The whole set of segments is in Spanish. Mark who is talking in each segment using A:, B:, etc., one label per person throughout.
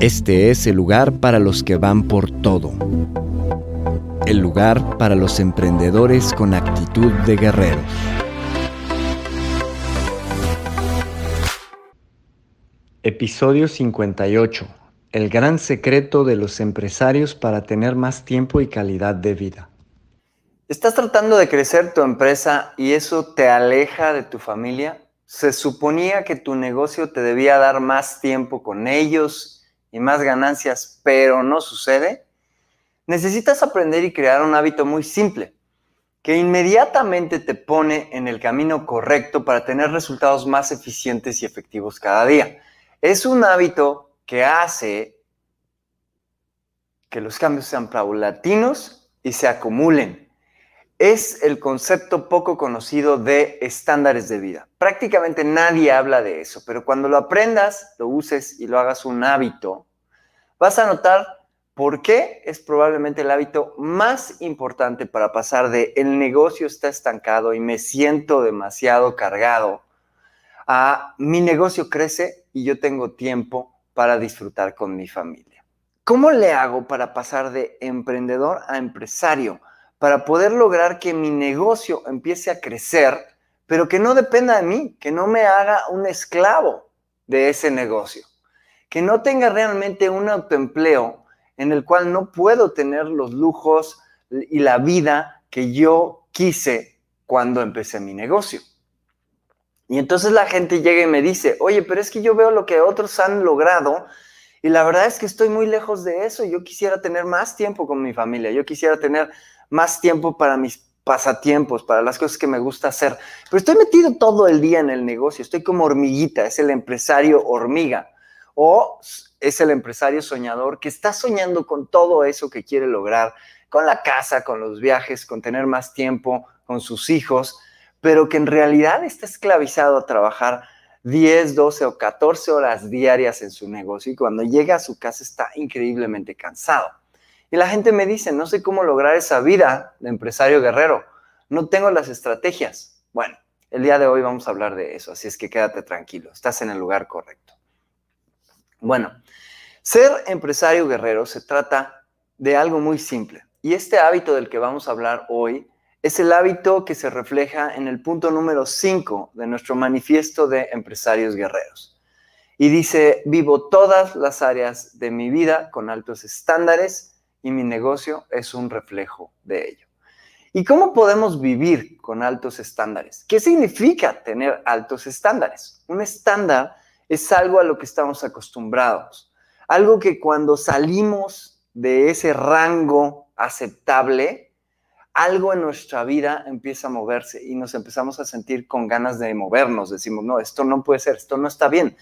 A: Este es el lugar para los que van por todo. El lugar para los emprendedores con actitud de guerreros. Episodio 58. El gran secreto de los empresarios para tener más tiempo y calidad de vida. ¿Estás tratando de crecer tu empresa y eso te aleja de tu familia? Se suponía que tu negocio te debía dar más tiempo con ellos y más ganancias, pero no sucede, necesitas aprender y crear un hábito muy simple que inmediatamente te pone en el camino correcto para tener resultados más eficientes y efectivos cada día. Es un hábito que hace que los cambios sean paulatinos y se acumulen es el concepto poco conocido de estándares de vida. Prácticamente nadie habla de eso, pero cuando lo aprendas, lo uses y lo hagas un hábito, vas a notar por qué es probablemente el hábito más importante para pasar de el negocio está estancado y me siento demasiado cargado a mi negocio crece y yo tengo tiempo para disfrutar con mi familia. ¿Cómo le hago para pasar de emprendedor a empresario? Para poder lograr que mi negocio empiece a crecer, pero que no dependa de mí, que no me haga un esclavo de ese negocio, que no tenga realmente un autoempleo en el cual no puedo tener los lujos y la vida que yo quise cuando empecé mi negocio. Y entonces la gente llega y me dice, oye, pero es que yo veo lo que otros han logrado y la verdad es que estoy muy lejos de eso. Yo quisiera tener más tiempo con mi familia, yo quisiera tener más tiempo para mis pasatiempos, para las cosas que me gusta hacer. Pero estoy metido todo el día en el negocio, estoy como hormiguita, es el empresario hormiga. O es el empresario soñador que está soñando con todo eso que quiere lograr, con la casa, con los viajes, con tener más tiempo, con sus hijos, pero que en realidad está esclavizado a trabajar 10, 12 o 14 horas diarias en su negocio y cuando llega a su casa está increíblemente cansado. Y la gente me dice, no sé cómo lograr esa vida de empresario guerrero, no tengo las estrategias. Bueno, el día de hoy vamos a hablar de eso, así es que quédate tranquilo, estás en el lugar correcto. Bueno, ser empresario guerrero se trata de algo muy simple. Y este hábito del que vamos a hablar hoy es el hábito que se refleja en el punto número 5 de nuestro manifiesto de empresarios guerreros. Y dice, vivo todas las áreas de mi vida con altos estándares y mi negocio es un reflejo de ello. ¿Y cómo podemos vivir con altos estándares? ¿Qué significa tener altos estándares? Un estándar es algo a lo que estamos acostumbrados, algo que cuando salimos de ese rango aceptable, algo en nuestra vida empieza a moverse y nos empezamos a sentir con ganas de movernos. Decimos, no, esto no puede ser, esto no está bien.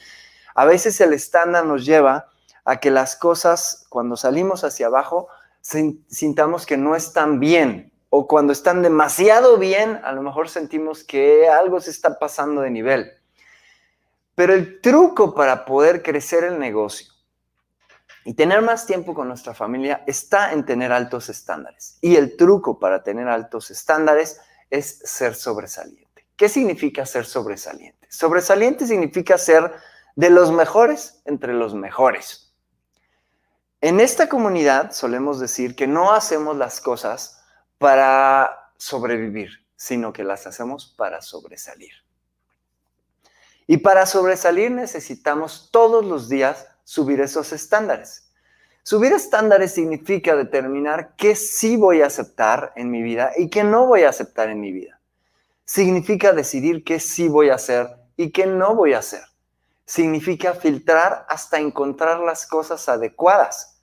A: A veces el estándar nos lleva a que las cosas, cuando salimos hacia abajo, sintamos que no están bien. O cuando están demasiado bien, a lo mejor sentimos que algo se está pasando de nivel. Pero el truco para poder crecer el negocio y tener más tiempo con nuestra familia está en tener altos estándares. Y el truco para tener altos estándares es ser sobresaliente. ¿Qué significa ser sobresaliente? Sobresaliente significa ser de los mejores entre los mejores. En esta comunidad solemos decir que no hacemos las cosas para sobrevivir, sino que las hacemos para sobresalir. Y para sobresalir necesitamos todos los días subir esos estándares. Subir estándares significa determinar qué sí voy a aceptar en mi vida y qué no voy a aceptar en mi vida. significa decidir qué sí voy a hacer y qué no voy a hacer. Significa filtrar hasta encontrar las cosas adecuadas.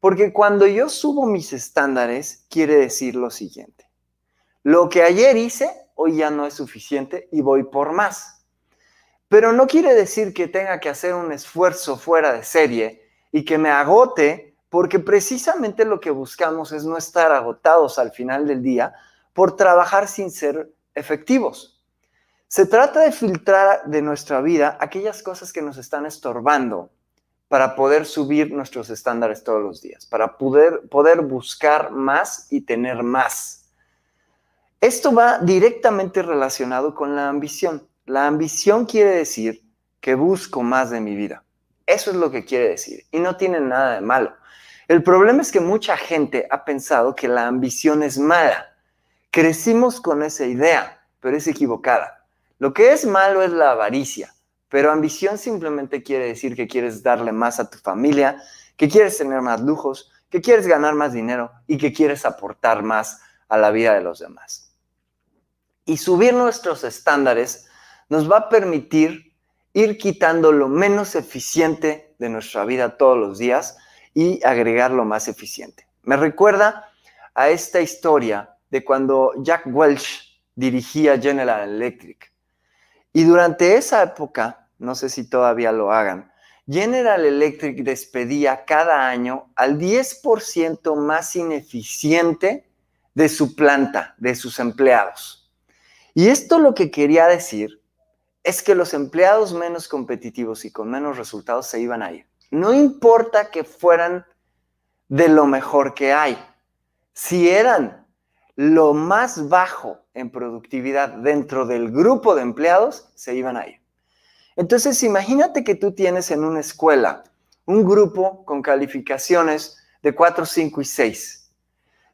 A: Porque cuando yo subo mis estándares, quiere decir lo siguiente. Lo que ayer hice, hoy ya no es suficiente y voy por más. Pero no quiere decir que tenga que hacer un esfuerzo fuera de serie y que me agote, porque precisamente lo que buscamos es no estar agotados al final del día por trabajar sin ser efectivos. Se trata de filtrar de nuestra vida aquellas cosas que nos están estorbando para poder subir nuestros estándares todos los días, para poder, poder buscar más y tener más. Esto va directamente relacionado con la ambición. La ambición quiere decir que busco más de mi vida. Eso es lo que quiere decir y no tiene nada de malo. El problema es que mucha gente ha pensado que la ambición es mala Crecimos con esa idea, pero es equivocada. Lo que es malo es la avaricia, pero ambición simplemente quiere decir que quieres darle más a tu familia, que quieres tener más lujos, que quieres ganar más dinero y que quieres aportar más a la vida de los demás. Y subir nuestros estándares nos va a permitir ir quitando lo menos eficiente de nuestra vida todos los días y agregar lo más eficiente. Me recuerda a esta historia de cuando Jack Welch dirigía General Electric. Y durante esa época, no sé si todavía lo hagan, General Electric despedía cada año al 10% más ineficiente de su planta, de sus empleados. Y esto lo que quería decir es que los empleados menos competitivos y con menos resultados se iban a ir. No importa que fueran de lo mejor que hay. Si eran lo más bajo en productividad dentro del grupo de empleados se iban a ir. Entonces, imagínate que tú tienes en una escuela un grupo con calificaciones de 4, 5 y 6.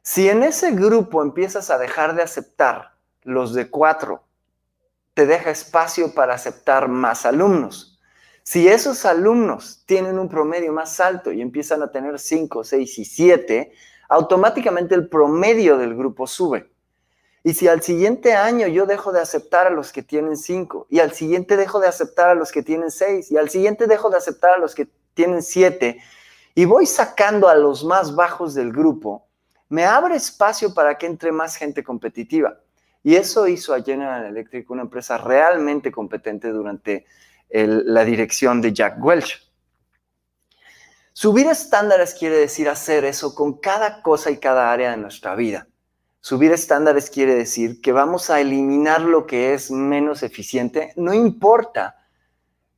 A: Si en ese grupo empiezas a dejar de aceptar los de 4, te deja espacio para aceptar más alumnos. Si esos alumnos tienen un promedio más alto y empiezan a tener 5, 6 y 7, automáticamente el promedio del grupo sube. Y si al siguiente año yo dejo de aceptar a los que tienen 5, y al siguiente dejo de aceptar a los que tienen 6, y al siguiente dejo de aceptar a los que tienen 7, y voy sacando a los más bajos del grupo, me abre espacio para que entre más gente competitiva. Y eso hizo a General Electric una empresa realmente competente durante la dirección de Jack Welch. Subir estándares quiere decir hacer eso con cada cosa y cada área de nuestra vida. Subir estándares quiere decir que vamos a eliminar lo que es menos eficiente, no importa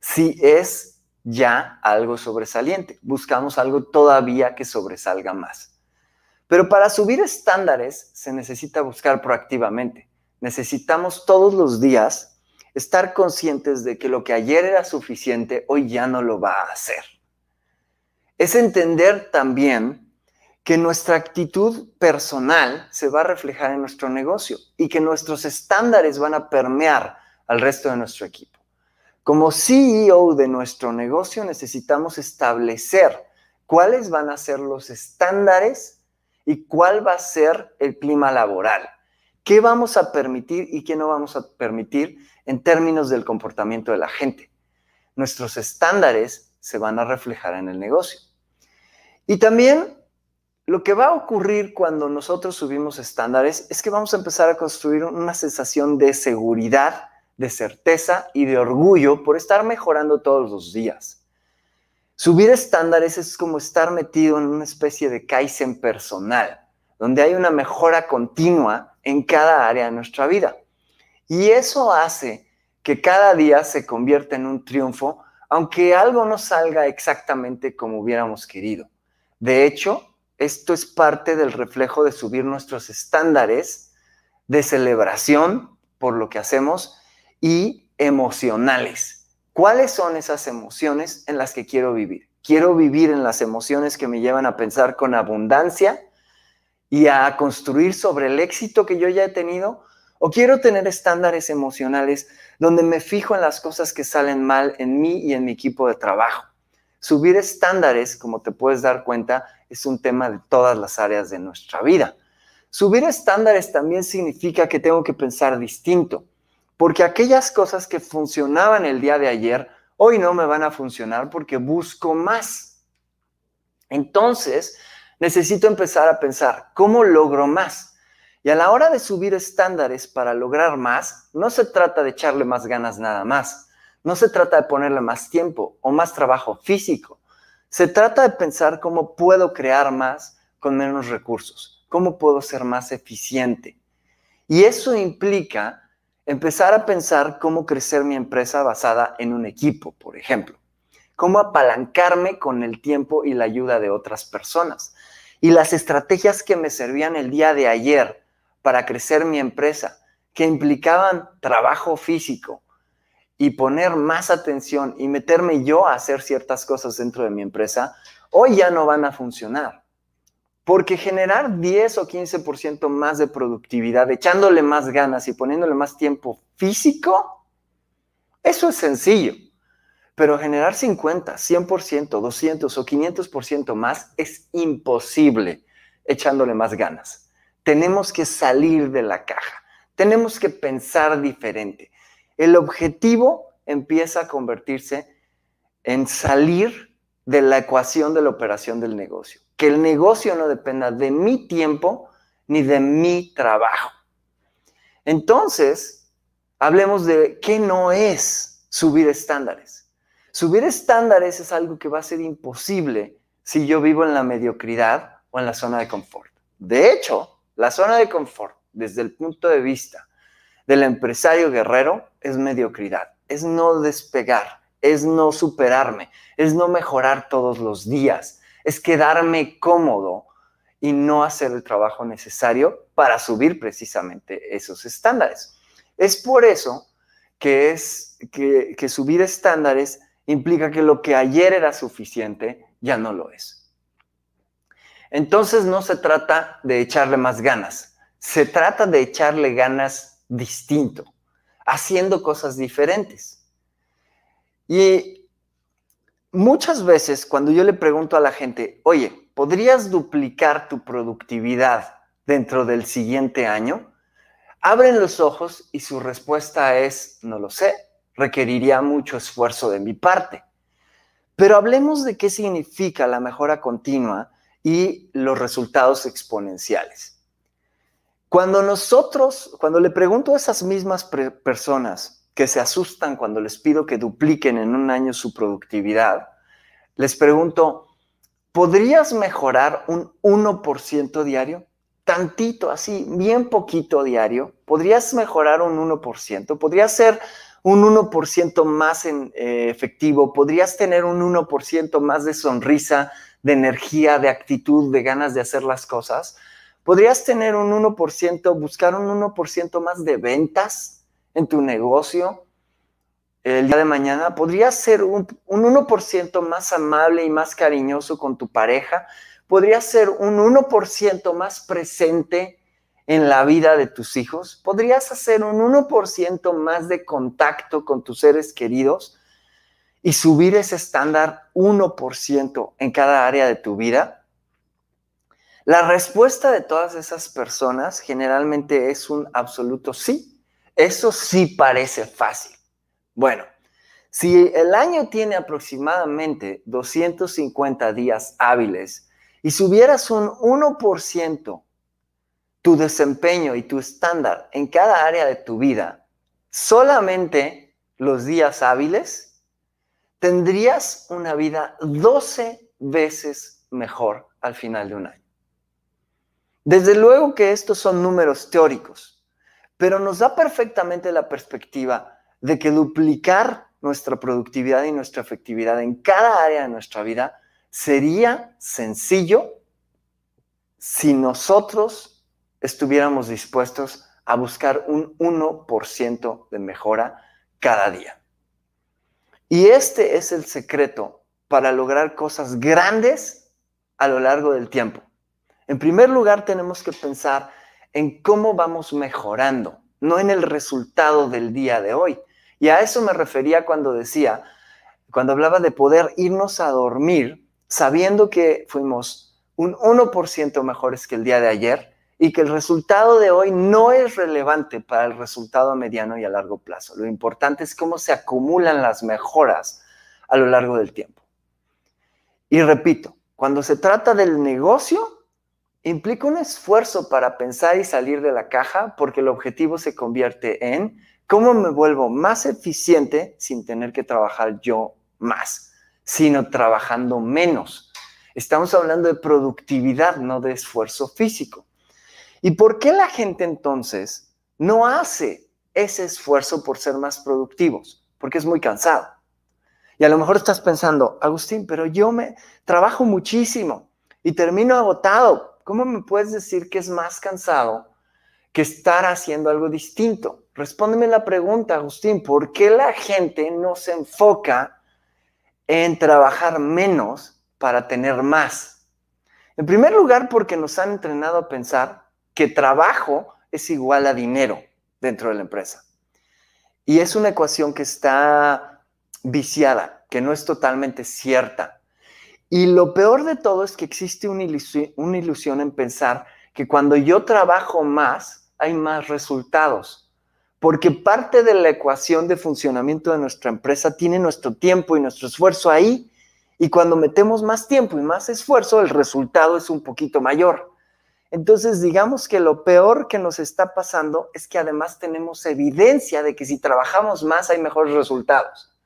A: si es ya algo sobresaliente. Buscamos algo todavía que sobresalga más. Pero para subir estándares se necesita buscar proactivamente. Necesitamos todos los días estar conscientes de que lo que ayer era suficiente, hoy ya no lo va a hacer es entender también que nuestra actitud personal se va a reflejar en nuestro negocio y que nuestros estándares van a permear al resto de nuestro equipo. Como CEO de nuestro negocio necesitamos establecer cuáles van a ser los estándares y cuál va a ser el clima laboral. ¿Qué vamos a permitir y qué no vamos a permitir en términos del comportamiento de la gente? Nuestros estándares se van a reflejar en el negocio. Y también lo que va a ocurrir cuando nosotros subimos estándares es que vamos a empezar a construir una sensación de seguridad, de certeza y de orgullo por estar mejorando todos los días. Subir estándares es como estar metido en una especie de Kaizen personal, donde hay una mejora continua en cada área de nuestra vida. Y eso hace que cada día se convierta en un triunfo, aunque algo no salga exactamente como hubiéramos querido. De hecho, esto es parte del reflejo de subir nuestros estándares de celebración por lo que hacemos y emocionales. ¿Cuáles son esas emociones en las que quiero vivir? Quiero vivir en las emociones que me llevan a pensar con abundancia y a construir sobre el éxito que yo ya he tenido. ¿O quiero tener estándares emocionales donde me fijo en las cosas que salen mal en mí y en mi equipo de trabajo? Subir estándares, como te puedes dar cuenta, es un tema de todas las áreas de nuestra vida. Subir estándares también significa que tengo que pensar distinto. Porque aquellas cosas que funcionaban el día de ayer, hoy no me van a funcionar porque busco más. Entonces, necesito empezar a pensar, ¿cómo logro más? Y a la hora de subir estándares para lograr más, no se trata de echarle más ganas nada más. No se trata de ponerle más tiempo o más trabajo físico. Se trata de pensar cómo puedo crear más con menos recursos, cómo puedo ser más eficiente. Y eso implica empezar a pensar cómo crecer mi empresa basada en un equipo, por ejemplo. Cómo apalancarme con el tiempo y la ayuda de otras personas. Y las estrategias que me servían el día de ayer para crecer mi empresa, que implicaban trabajo físico y poner más atención y meterme yo a hacer ciertas cosas dentro de mi empresa, hoy ya no van a funcionar. Porque generar 10 o 15% más de productividad, echándole más ganas y poniéndole más tiempo físico, eso es sencillo. Pero generar 50, 100%, 200 o 500% más es imposible echándole más ganas. Tenemos que salir de la caja. Tenemos que pensar diferente. El objetivo empieza a convertirse en salir de la ecuación de la operación del negocio que el negocio no dependa de mi tiempo ni de mi trabajo. Entonces, hablemos de qué no es subir estándares. Subir estándares es algo que va a ser imposible si yo vivo en la mediocridad o en la zona de confort. De hecho, la zona de confort, desde el punto de vista del empresario guerrero, es mediocridad, es no despegar, es no superarme, es no mejorar todos los días, es quedarme cómodo y no hacer el trabajo necesario para subir precisamente esos estándares. Es por eso que, es, que, que subir estándares implica que lo que ayer era suficiente ya no lo es. Entonces no se trata de echarle más ganas, se trata de echarle ganas distinto, haciendo cosas diferentes. Y muchas veces cuando yo le pregunto a la gente, oye, ¿podrías duplicar tu productividad dentro del siguiente año? Abren los ojos y su respuesta es, no lo sé, requeriría mucho esfuerzo de mi parte. Pero hablemos de qué significa la mejora continua y los resultados exponenciales. Cuando nosotros, cuando le pregunto a esas mismas personas, que se asustan cuando les pido que dupliquen en un año su productividad, les pregunto, ¿podrías mejorar un 1% diario? Tantito, así, bien poquito diario. ¿Podrías mejorar un 1%? ¿Podrías ser un 1% más en, eh, efectivo? ¿Podrías tener un 1% más de sonrisa, de energía, de actitud, de ganas de hacer las cosas? ¿Podrías tener un 1%, buscar un 1% más de ventas? en tu negocio el día de mañana, podrías ser un, 1% más amable y más cariñoso con tu pareja, podrías ser un 1% más presente en la vida de tus hijos, podrías hacer un 1% más de contacto con tus seres queridos y subir ese estándar 1% en cada área de tu vida. La respuesta de todas esas personas generalmente es un absoluto sí. Eso sí parece fácil. Bueno, si el año tiene aproximadamente 250 días hábiles y subieras un 1% tu desempeño y tu estándar en cada área de tu vida, solamente los días hábiles, tendrías una vida 12 veces mejor al final de un año. Desde luego que estos son números teóricos, pero nos da perfectamente la perspectiva de que duplicar nuestra productividad y nuestra efectividad en cada área de nuestra vida sería sencillo si nosotros estuviéramos dispuestos a buscar un 1% de mejora cada día. Y este es el secreto para lograr cosas grandes a lo largo del tiempo. En primer lugar, tenemos que pensar en cómo vamos mejorando, no en el resultado del día de hoy. Y a eso me refería cuando decía, cuando hablaba de poder irnos a dormir sabiendo que fuimos un 1% mejores que el día de ayer y que el resultado de hoy no es relevante para el resultado a mediano y a largo plazo. Lo importante es cómo se acumulan las mejoras a lo largo del tiempo. Y repito, cuando se trata del negocio, implica un esfuerzo para pensar y salir de la caja porque el objetivo se convierte en cómo me vuelvo más eficiente sin tener que trabajar yo más, sino trabajando menos. Estamos hablando de productividad, no de esfuerzo físico. ¿Y por qué la gente entonces no hace ese esfuerzo por ser más productivos? Porque es muy cansado. Y a lo mejor estás pensando, Agustín, pero yo me trabajo muchísimo y termino agotado. ¿Cómo me puedes decir que es más cansado que estar haciendo algo distinto? Respóndeme la pregunta, Agustín, ¿por qué la gente no se enfoca en trabajar menos para tener más? En primer lugar, porque nos han entrenado a pensar que trabajo es igual a dinero dentro de la empresa. Y es una ecuación que está viciada, que no es totalmente cierta. Y lo peor de todo es que existe una ilusión, en pensar que cuando yo trabajo más, hay más resultados. Porque parte de la ecuación de funcionamiento de nuestra empresa tiene nuestro tiempo y nuestro esfuerzo ahí. Y cuando metemos más tiempo y más esfuerzo, el resultado es un poquito mayor. Entonces, digamos que lo peor que nos está pasando es que además tenemos evidencia de que si trabajamos más hay mejores resultados.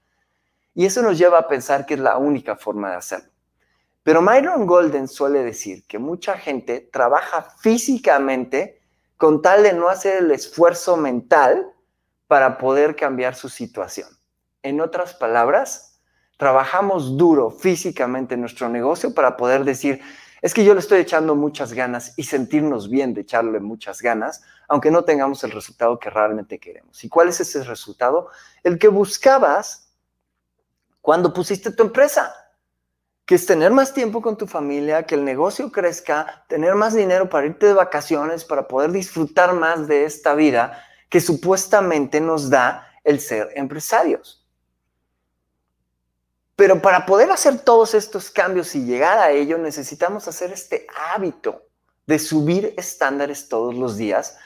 A: Y eso nos lleva a pensar que es la única forma de hacerlo. Pero Myron Golden suele decir que mucha gente trabaja físicamente con tal de no hacer el esfuerzo mental para poder cambiar su situación. En otras palabras, trabajamos duro físicamente en nuestro negocio para poder decir, es que yo le estoy echando muchas ganas y sentirnos bien de echarle muchas ganas, aunque no tengamos el resultado que realmente queremos. ¿Y cuál es ese resultado? El que buscabas cuando pusiste tu empresa, que es tener más tiempo con tu familia, que el negocio crezca, tener más dinero para irte de vacaciones, para poder disfrutar más de esta vida que supuestamente nos da el ser empresarios. Pero para poder hacer todos estos cambios y llegar a ello, necesitamos hacer este hábito de subir estándares todos los días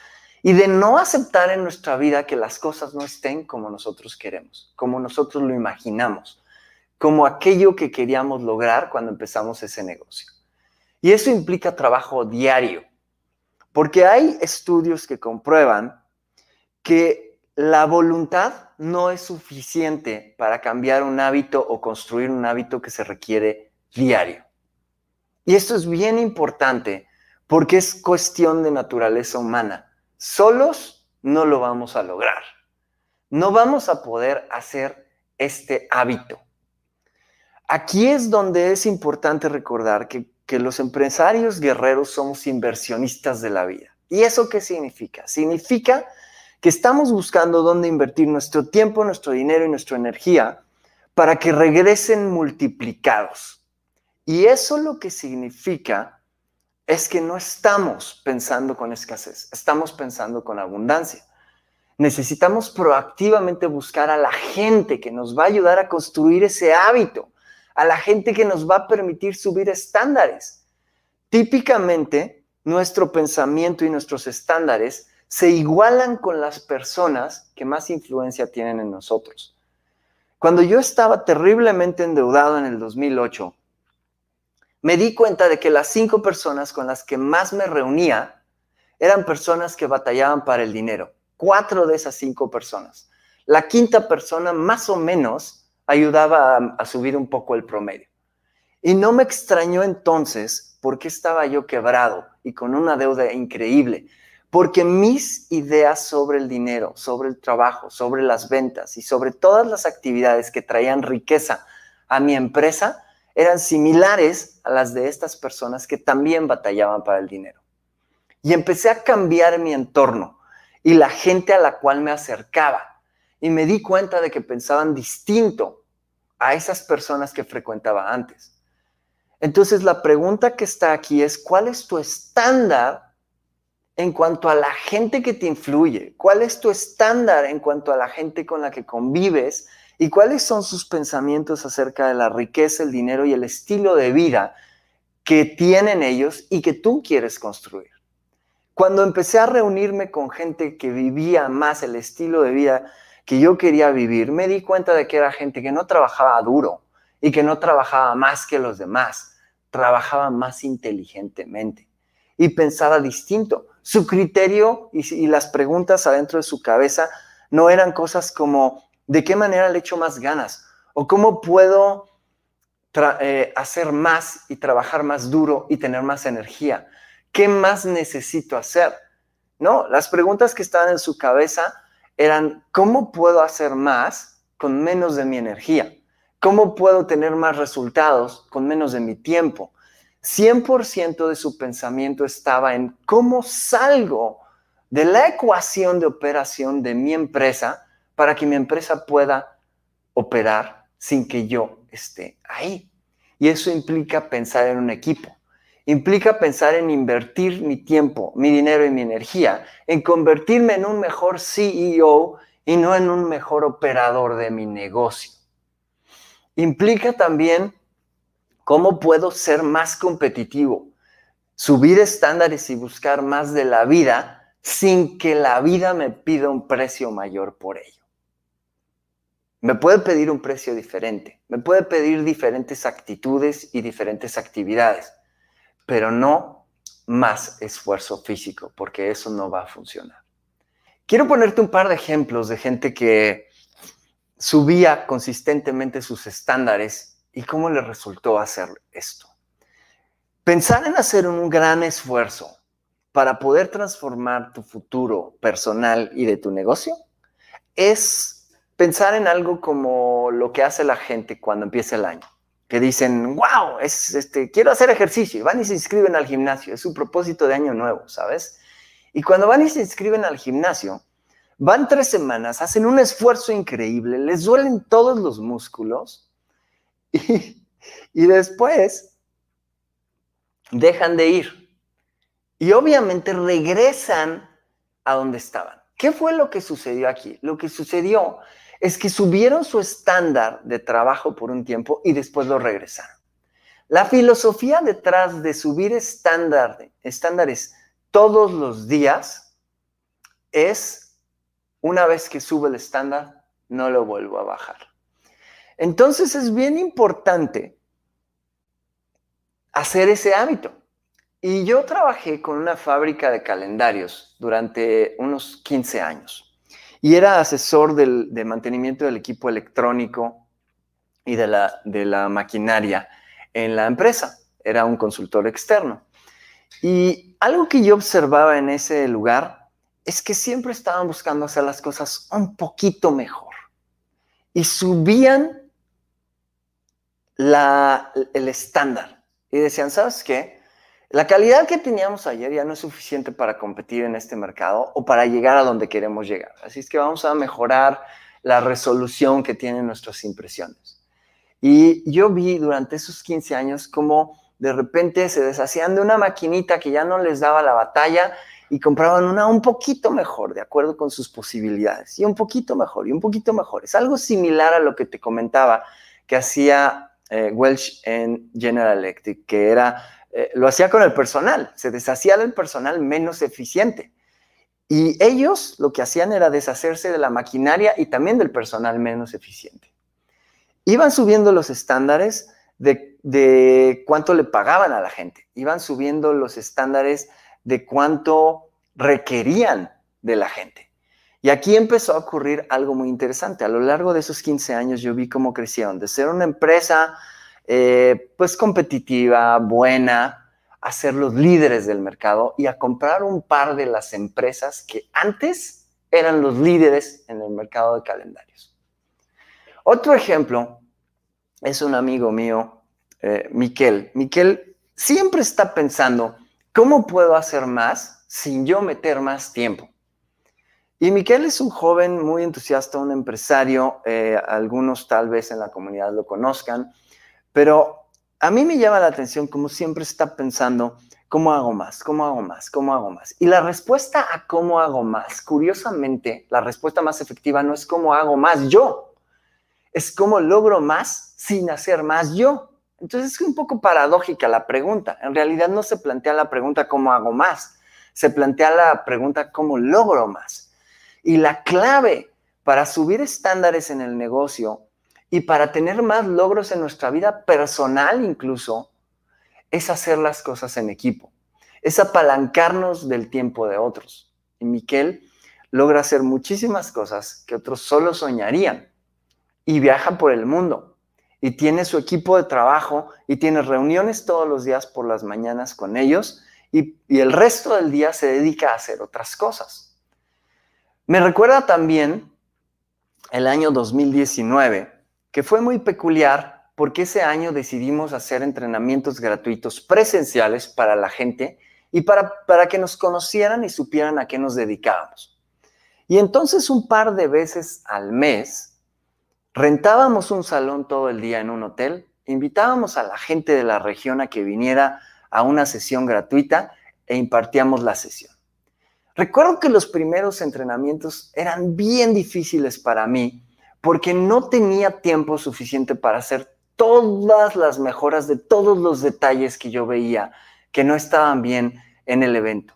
A: y de no aceptar en nuestra vida que las cosas no estén como nosotros queremos, como nosotros lo imaginamos, como aquello que queríamos lograr cuando empezamos ese negocio. Y eso implica trabajo diario, porque hay estudios que comprueban que la voluntad no es suficiente para cambiar un hábito o construir un hábito que se requiere diario. Y esto es bien importante porque es cuestión de naturaleza humana. Solos no lo vamos a lograr. No vamos a poder hacer este hábito. Aquí es donde es importante recordar que, los empresarios guerreros somos inversionistas de la vida. ¿Y eso qué significa? Significa que estamos buscando dónde invertir nuestro tiempo, nuestro dinero y nuestra energía para que regresen multiplicados. Y eso lo que significa es que no estamos pensando con escasez, estamos pensando con abundancia. Necesitamos proactivamente buscar a la gente que nos va a ayudar a construir ese hábito, a la gente que nos va a permitir subir estándares. Típicamente, nuestro pensamiento y nuestros estándares se igualan con las personas que más influencia tienen en nosotros. Cuando yo estaba terriblemente endeudado en el 2008, me di cuenta de que las cinco personas con las que más me reunía eran personas que batallaban para el dinero. Cuatro de esas cinco personas. La quinta persona más o menos ayudaba a, subir un poco el promedio. Y no me extrañó entonces por qué estaba yo quebrado y con una deuda increíble porque mis ideas sobre el dinero, sobre el trabajo, sobre las ventas y sobre todas las actividades que traían riqueza a mi empresa eran similares a las de estas personas que también batallaban para el dinero. Y empecé a cambiar mi entorno y la gente a la cual me acercaba. Y me di cuenta de que pensaban distinto a esas personas que frecuentaba antes. Entonces la pregunta que está aquí es, ¿cuál es tu estándar en cuanto a la gente que te influye? ¿Cuál es tu estándar en cuanto a la gente con la que convives? ¿Y cuáles son sus pensamientos acerca de la riqueza, el dinero y el estilo de vida que tienen ellos y que tú quieres construir? Cuando empecé a reunirme con gente que vivía más el estilo de vida que yo quería vivir, me di cuenta de que era gente que no trabajaba duro y que no trabajaba más que los demás, trabajaba más inteligentemente y pensaba distinto. Su criterio y, las preguntas adentro de su cabeza no eran cosas como, ¿de qué manera le echo más ganas? ¿O cómo puedo eh, hacer más y trabajar más duro y tener más energía? ¿Qué más necesito hacer? No, las preguntas que estaban en su cabeza eran, ¿cómo puedo hacer más con menos de mi energía? ¿Cómo puedo tener más resultados con menos de mi tiempo? 100% de su pensamiento estaba en cómo salgo de la ecuación de operación de mi empresa para que mi empresa pueda operar sin que yo esté ahí. Y eso implica pensar en un equipo. Implica pensar en invertir mi tiempo, mi dinero y mi energía, en convertirme en un mejor CEO y no en un mejor operador de mi negocio. Implica también cómo puedo ser más competitivo, subir estándares y buscar más de la vida sin que la vida me pida un precio mayor por ello. Me puede pedir un precio diferente, me puede pedir diferentes actitudes y diferentes actividades pero no más esfuerzo físico, porque eso no va a funcionar. Quiero ponerte un par de ejemplos de gente que subía consistentemente sus estándares y cómo le resultó hacer esto. Pensar en hacer un gran esfuerzo para poder transformar tu futuro personal y de tu negocio es pensar en algo como lo que hace la gente cuando empieza el año que dicen, wow, es, este, quiero hacer ejercicio, y van y se inscriben al gimnasio, es su propósito de año nuevo, ¿sabes? Y cuando van y se inscriben al gimnasio, van tres semanas, hacen un esfuerzo increíble, les duelen todos los músculos y, y después dejan de ir. Y obviamente regresan a donde estaban. ¿Qué fue lo que sucedió aquí? Lo que sucedió es que subieron su estándar de trabajo por un tiempo y después lo regresaron. La filosofía detrás de subir estándar, estándares todos los días es, una vez que sube el estándar, no lo vuelvo a bajar. Entonces es bien importante hacer ese hábito. Y yo trabajé con una fábrica de calendarios durante unos 15 años y era asesor de mantenimiento del equipo electrónico y de la, maquinaria en la empresa. Era un consultor externo. Y algo que yo observaba en ese lugar es que siempre estaban buscando hacer las cosas un poquito mejor. Y subían el estándar. Y decían, ¿sabes qué? La calidad que teníamos ayer ya no es suficiente para competir en este mercado o para llegar a donde queremos llegar. Así es que vamos a mejorar la resolución que tienen nuestras impresiones. Y yo vi durante esos 15 años cómo de repente se deshacían de una maquinita que ya no les daba la batalla y compraban una un poquito mejor, de acuerdo con sus posibilidades, y un poquito mejor, y un poquito mejor. Es algo similar a lo que te comentaba que hacía eh, Welch en General Electric, que era eh, lo hacía con el personal, se deshacía del personal menos eficiente. Y ellos lo que hacían era deshacerse de la maquinaria y también del personal menos eficiente. Iban subiendo los estándares de, de cuánto le pagaban a la gente, iban subiendo los estándares de cuánto requerían de la gente. Y aquí empezó a ocurrir algo muy interesante. A lo largo de esos 15 años yo vi cómo crecieron de ser una empresa eh, pues competitiva, buena, a ser los líderes del mercado y a comprar un par de las empresas que antes eran los líderes en el mercado de calendarios. Otro ejemplo es un amigo mío, eh, Miquel. Miquel siempre está pensando, ¿cómo puedo hacer más sin yo meter más tiempo? Y Miquel es un joven muy entusiasta, un empresario, eh, algunos tal vez en la comunidad lo conozcan, pero a mí me llama la atención como siempre está pensando, ¿cómo hago más? ¿Cómo hago más? ¿Cómo hago más? Y la respuesta a cómo hago más, curiosamente, la respuesta más efectiva no es cómo hago más yo, es cómo logro más sin hacer más yo. Entonces es un poco paradójica la pregunta. En realidad no se plantea la pregunta cómo hago más, se plantea la pregunta, ¿cómo logro más? Y la clave para subir estándares en el negocio y para tener más logros en nuestra vida personal incluso, es hacer las cosas en equipo, es apalancarnos del tiempo de otros. Y Miquel logra hacer muchísimas cosas que otros solo soñarían y viaja por el mundo y tiene su equipo de trabajo y tiene reuniones todos los días por las mañanas con ellos y, y el resto del día se dedica a hacer otras cosas. Me recuerda también el año 2019, que fue muy peculiar porque ese año decidimos hacer entrenamientos gratuitos presenciales para la gente y para, para que nos conocieran y supieran a qué nos dedicábamos. Y entonces un par de veces al mes rentábamos un salón todo el día en un hotel, invitábamos a la gente de la región a que viniera a una sesión gratuita e impartíamos la sesión. Recuerdo que los primeros entrenamientos eran bien difíciles para mí porque no tenía tiempo suficiente para hacer todas las mejoras de todos los detalles que yo veía que no estaban bien en el evento.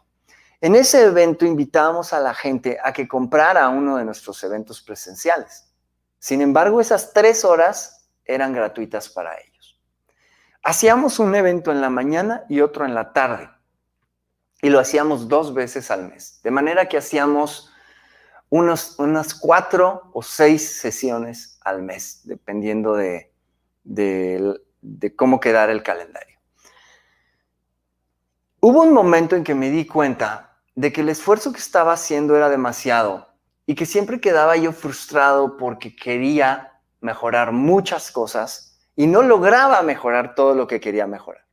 A: En ese evento invitábamos a la gente a que comprara uno de nuestros eventos presenciales. Sin embargo, esas tres horas eran gratuitas para ellos. Hacíamos un evento en la mañana y otro en la tarde. Y lo hacíamos dos veces al mes. De manera que hacíamos unos, unas cuatro o seis sesiones al mes, dependiendo de, de cómo quedara el calendario. Hubo un momento en que me di cuenta de que el esfuerzo que estaba haciendo era demasiado y que siempre quedaba yo frustrado porque quería mejorar muchas cosas y no lograba mejorar todo lo que quería mejorar.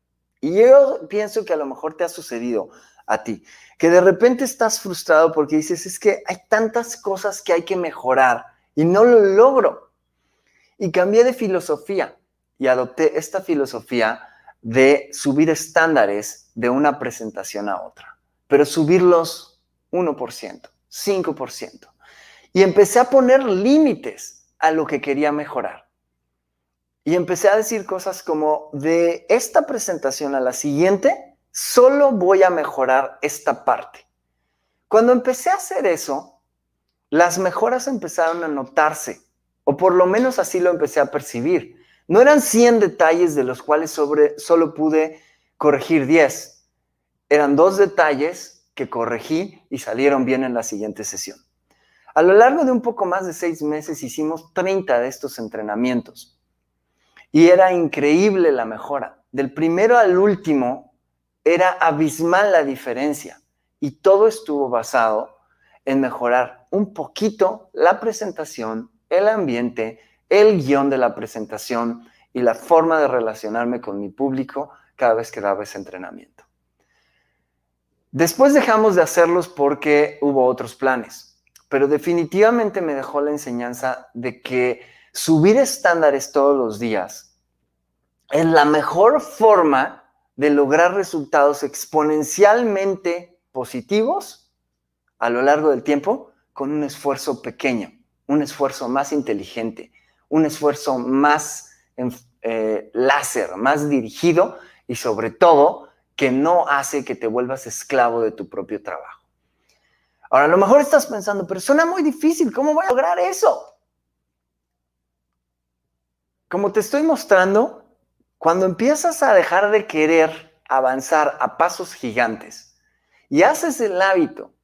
A: Y yo pienso que a lo mejor te ha sucedido a ti que de repente estás frustrado porque dices, es que hay tantas cosas que hay que mejorar y no lo logro. Y cambié de filosofía y adopté esta filosofía de subir estándares de una presentación a otra, pero subirlos 1%, 5%. Y empecé a poner límites a lo que quería mejorar. Y empecé a decir cosas como, de esta presentación a la siguiente, solo voy a mejorar esta parte. Cuando empecé a hacer eso, las mejoras empezaron a notarse, o por lo menos así lo empecé a percibir. No eran 100 detalles de los cuales sobre, solo pude corregir 10. Eran dos detalles que corregí y salieron bien en la siguiente sesión. A lo largo de un poco más de seis meses hicimos 30 de estos entrenamientos. Y era increíble la mejora. Del primero al último era abismal la diferencia y todo estuvo basado en mejorar un poquito la presentación, el ambiente, el guion de la presentación y la forma de relacionarme con mi público cada vez que daba ese entrenamiento. Después dejamos de hacerlos porque hubo otros planes, pero definitivamente me dejó la enseñanza de que subir estándares todos los días es la mejor forma de lograr resultados exponencialmente positivos a lo largo del tiempo con un esfuerzo pequeño, un esfuerzo más inteligente, un esfuerzo más eh, láser, más dirigido y sobre todo que no hace que te vuelvas esclavo de tu propio trabajo. Ahora, a lo mejor estás pensando, pero suena muy difícil, ¿cómo voy a lograr eso? Como te estoy mostrando, cuando empiezas a dejar de querer avanzar a pasos gigantes y haces el hábito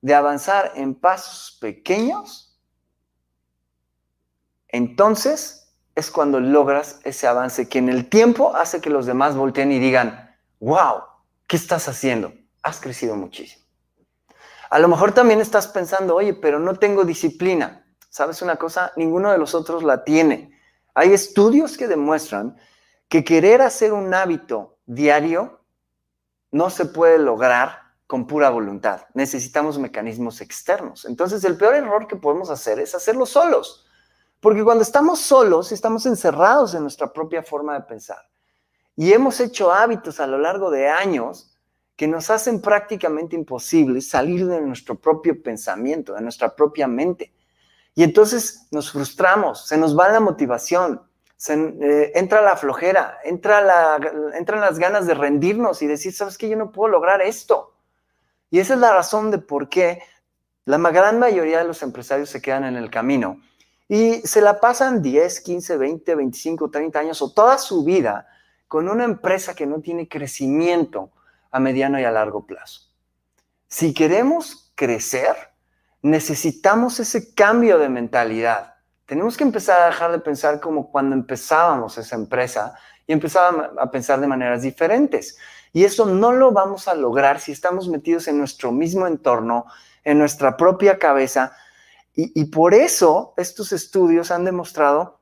A: de avanzar en pasos pequeños, entonces es cuando logras ese avance que en el tiempo hace que los demás volteen y digan, wow, ¿qué estás haciendo? Has crecido muchísimo. A lo mejor también estás pensando, oye, pero no tengo disciplina. ¿Sabes una cosa? Ninguno de los otros la tiene. Hay estudios que demuestran que querer hacer un hábito diario no se puede lograr con pura voluntad. Necesitamos mecanismos externos. Entonces, el peor error que podemos hacer es hacerlo solos. Porque cuando estamos solos, estamos encerrados en nuestra propia forma de pensar. Y hemos hecho hábitos a lo largo de años que nos hacen prácticamente imposible salir de nuestro propio pensamiento, de nuestra propia mente. Y entonces nos frustramos, se nos va la motivación, eh, entra la flojera, entra la, entran las ganas de rendirnos y decir, ¿sabes qué? Yo no puedo lograr esto. Y esa es la razón de por qué la gran mayoría de los empresarios se quedan en el camino y se la pasan 10, 15, 20, 25, 30 años o toda su vida con una empresa que no tiene crecimiento a mediano y a largo plazo. Si queremos crecer, necesitamos ese cambio de mentalidad. Tenemos que empezar a dejar de pensar como cuando empezábamos esa empresa y empezar a pensar de maneras diferentes. Y eso no lo vamos a lograr si estamos metidos en nuestro mismo entorno, en nuestra propia cabeza. Y, por eso estos estudios han demostrado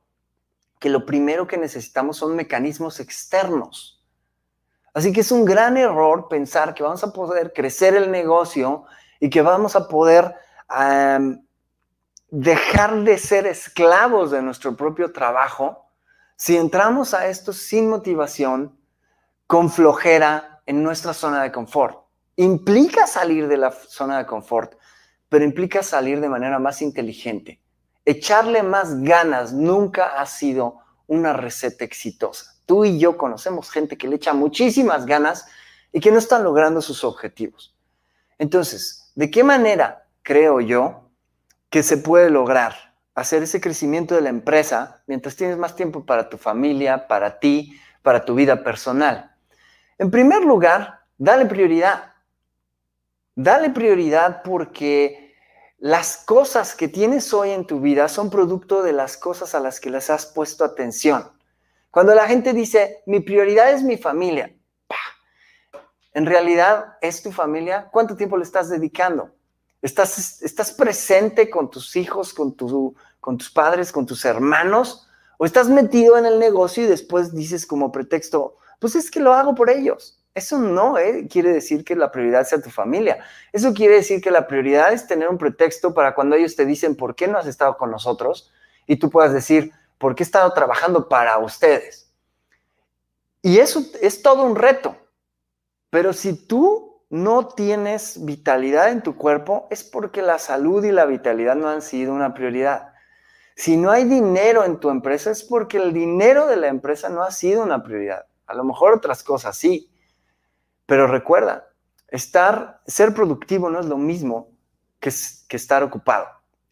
A: que lo primero que necesitamos son mecanismos externos. Así que es un gran error pensar que vamos a poder crecer el negocio y que vamos a poder dejar de ser esclavos de nuestro propio trabajo si entramos a esto sin motivación, con flojera en nuestra zona de confort. Implica salir de la zona de confort, pero implica salir de manera más inteligente. Echarle más ganas nunca ha sido una receta exitosa. Tú y yo conocemos gente que le echa muchísimas ganas y que no están logrando sus objetivos. Entonces, ¿de qué manera creo yo que se puede lograr hacer ese crecimiento de la empresa mientras tienes más tiempo para tu familia, para ti, para tu vida personal? En primer lugar, dale prioridad. Dale prioridad porque las cosas que tienes hoy en tu vida son producto de las cosas a las que les has puesto atención. Cuando la gente dice, mi prioridad es mi familia, en realidad es tu familia, ¿cuánto tiempo le estás dedicando? ¿Estás, estás presente con tus hijos, con, con tus padres, con tus hermanos? ¿O estás metido en el negocio y después dices como pretexto, pues es que lo hago por ellos? Eso no ¿eh? quiere decir que la prioridad sea tu familia. Eso quiere decir que la prioridad es tener un pretexto para cuando ellos te dicen por qué no has estado con nosotros y tú puedas decir, porque he estado trabajando para ustedes. Y eso es todo un reto. Pero si tú no tienes vitalidad en tu cuerpo, es porque la salud y la vitalidad no han sido una prioridad. Si no hay dinero en tu empresa, es porque el dinero de la empresa no ha sido una prioridad. A lo mejor otras cosas sí, pero recuerda, estar, ser productivo no es lo mismo que, que estar ocupado.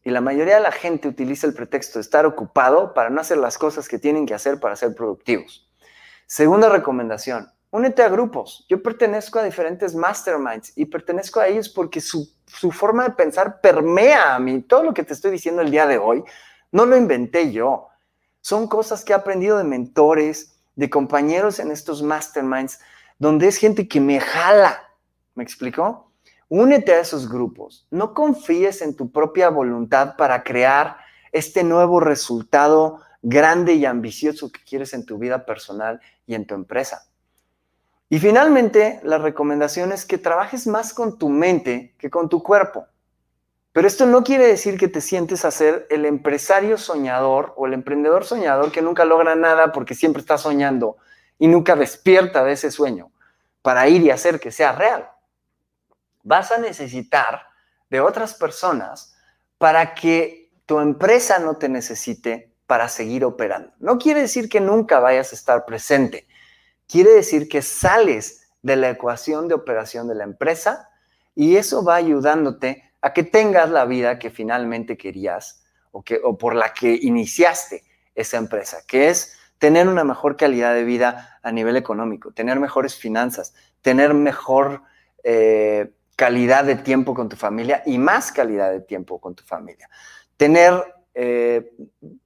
A: Y la mayoría de la gente utiliza el pretexto de estar ocupado para no hacer las cosas que tienen que hacer para ser productivos. Segunda recomendación, únete a grupos. Yo pertenezco a diferentes masterminds y pertenezco a ellos porque su, su, forma de pensar permea a mí. Todo lo que te estoy diciendo el día de hoy no lo inventé yo. Son cosas que he aprendido de mentores, de compañeros en estos masterminds, donde es gente que me jala. ¿Me explicó? Únete a esos grupos. No confíes en tu propia voluntad para crear este nuevo resultado grande y ambicioso que quieres en tu vida personal y en tu empresa. Y finalmente, la recomendación es que trabajes más con tu mente que con tu cuerpo. Pero esto no quiere decir que te sientes a ser el empresario soñador o el emprendedor soñador que nunca logra nada porque siempre está soñando y nunca despierta de ese sueño para ir y hacer que sea real. Vas a necesitar de otras personas para que tu empresa no te necesite para seguir operando. No quiere decir que nunca vayas a estar presente. Quiere decir que sales de la ecuación de operación de la empresa y eso va ayudándote a que tengas la vida que finalmente querías o, que, o por la que iniciaste esa empresa, que es tener una mejor calidad de vida a nivel económico, tener mejores finanzas, tener mejor eh, calidad de tiempo con tu familia y más calidad de tiempo con tu familia. Tener eh,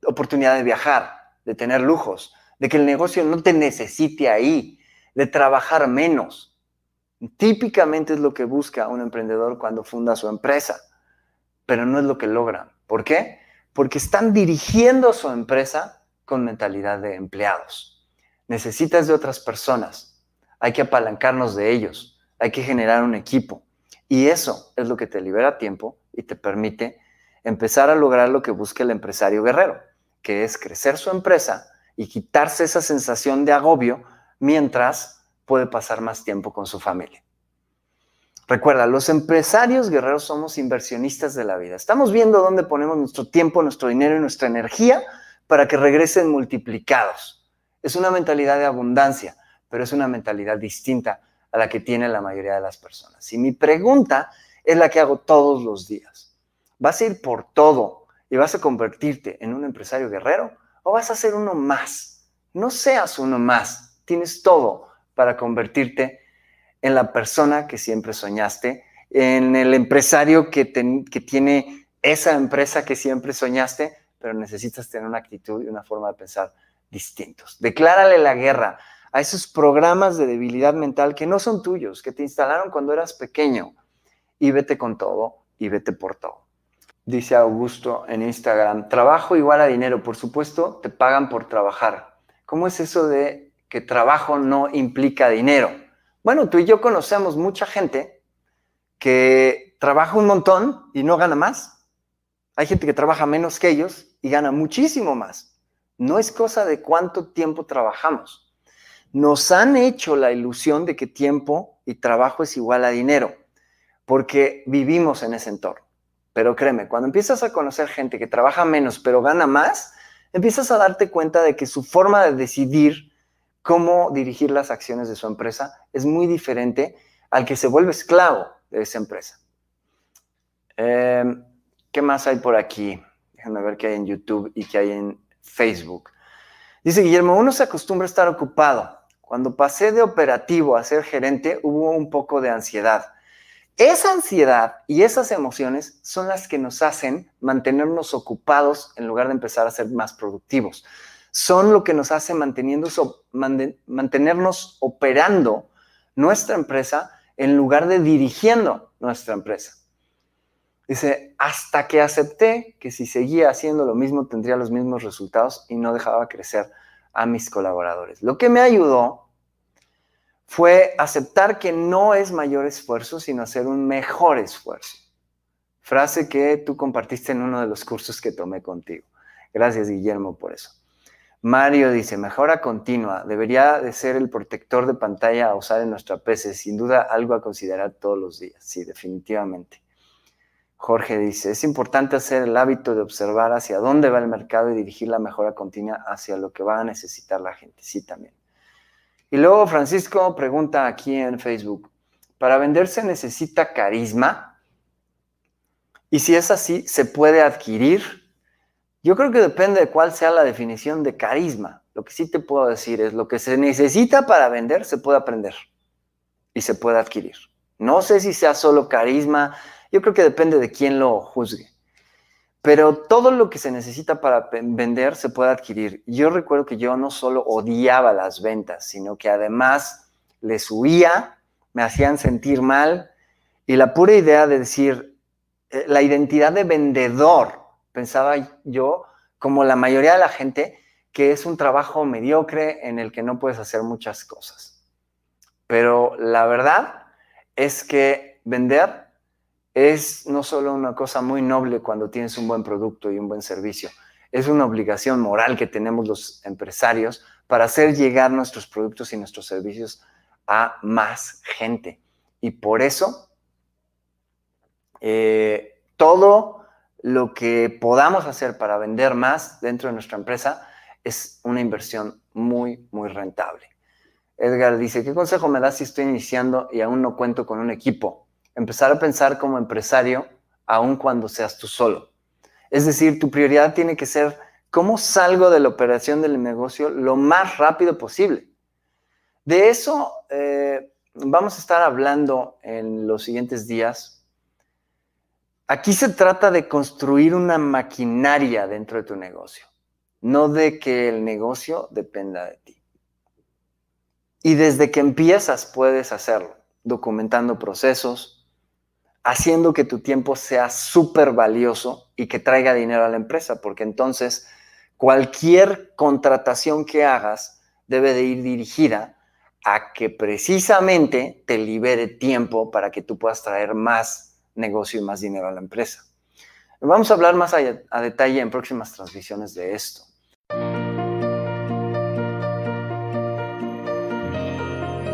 A: oportunidad de viajar, de tener lujos, de que el negocio no te necesite ahí, de trabajar menos. Típicamente es lo que busca un emprendedor cuando funda su empresa, pero no es lo que logra. ¿Por qué? Porque están dirigiendo su empresa con mentalidad de empleados. Necesitas de otras personas. Hay que apalancarnos de ellos. Hay que generar un equipo. Y eso es lo que te libera tiempo y te permite empezar a lograr lo que busca el empresario guerrero, que es crecer su empresa y quitarse esa sensación de agobio mientras puede pasar más tiempo con su familia. Recuerda, los empresarios guerreros somos inversionistas de la vida. Estamos viendo dónde ponemos nuestro tiempo, nuestro dinero y nuestra energía para que regresen multiplicados. Es una mentalidad de abundancia, pero es una mentalidad distinta a la que tiene la mayoría de las personas. Y mi pregunta es la que hago todos los días. ¿Vas a ir por todo y vas a convertirte en un empresario guerrero o vas a ser uno más? No seas uno más. Tienes todo para convertirte en la persona que siempre soñaste, en el empresario que, tiene esa empresa que siempre soñaste, pero necesitas tener una actitud y una forma de pensar distintos. Declárale la guerra a esos programas de debilidad mental que no son tuyos, que te instalaron cuando eras pequeño. Y vete con todo y vete por todo. Dice Augusto en Instagram, trabajo igual a dinero, por supuesto, te pagan por trabajar. ¿Cómo es eso de que trabajo no implica dinero? Bueno, tú y yo conocemos mucha gente que trabaja un montón y no gana más. Hay gente que trabaja menos que ellos y gana muchísimo más. No es cosa de cuánto tiempo trabajamos. Nos han hecho la ilusión de que tiempo y trabajo es igual a dinero, porque vivimos en ese entorno. Pero créeme, cuando empiezas a conocer gente que trabaja menos pero gana más, empiezas a darte cuenta de que su forma de decidir cómo dirigir las acciones de su empresa es muy diferente al que se vuelve esclavo de esa empresa. Em, ¿Qué más hay por aquí? Déjenme ver qué hay en YouTube y qué hay en Facebook. Dice Guillermo, uno se acostumbra a estar ocupado. Cuando pasé de operativo a ser gerente, hubo un poco de ansiedad. Esa ansiedad y esas emociones son las que nos hacen mantenernos ocupados en lugar de empezar a ser más productivos. Son lo que nos hace mantenernos operando nuestra empresa en lugar de dirigiendo nuestra empresa. Dice, hasta que acepté que si seguía haciendo lo mismo tendría los mismos resultados y no dejaba crecer a mis colaboradores. Lo que me ayudó fue aceptar que no es mayor esfuerzo, sino hacer un mejor esfuerzo. Frase que tú compartiste en uno de los cursos que tomé contigo. Gracias, Guillermo, por eso. Mario dice, mejora continua, debería de ser el protector de pantalla a usar en nuestra PC, sin duda algo a considerar todos los días. Sí, definitivamente. Jorge dice, es importante hacer el hábito de observar hacia dónde va el mercado y dirigir la mejora continua hacia lo que va a necesitar la gente. Sí, también. Y luego Francisco pregunta aquí en Facebook, ¿para vender se necesita carisma? Y si es así, ¿se puede adquirir? Yo creo que depende de cuál sea la definición de carisma. Lo que sí te puedo decir es, lo que se necesita para vender se puede aprender y se puede adquirir. No sé si sea solo carisma, yo creo que depende de quién lo juzgue. Pero todo lo que se necesita para vender se puede adquirir. Yo recuerdo que yo no solo odiaba las ventas, sino que además les huía, me hacían sentir mal y la pura idea de decir, eh, la identidad de vendedor, pensaba yo, como la mayoría de la gente, que es un trabajo mediocre en el que no puedes hacer muchas cosas. Pero la verdad es que vender es no solo una cosa muy noble cuando tienes un buen producto y un buen servicio, es una obligación moral que tenemos los empresarios para hacer llegar nuestros productos y nuestros servicios a más gente. Y por eso, eh, todo lo que podamos hacer para vender más dentro de nuestra empresa es una inversión muy, muy rentable. Edgar dice, ¿qué consejo me das si estoy iniciando y aún no cuento con un equipo? Empezar a pensar como empresario aun cuando seas tú solo. Es decir, tu prioridad tiene que ser cómo salgo de la operación del negocio lo más rápido posible. De eso eh, vamos a estar hablando en los siguientes días. Aquí se trata de construir una maquinaria dentro de tu negocio, no de que el negocio dependa de ti. Y desde que empiezas puedes hacerlo, documentando procesos, haciendo que tu tiempo sea súper valioso y que traiga dinero a la empresa, porque entonces cualquier contratación que hagas debe de ir dirigida a que precisamente te libere tiempo para que tú puedas traer más negocio y más dinero a la empresa. Vamos a hablar más a, a detalle en próximas transmisiones de esto.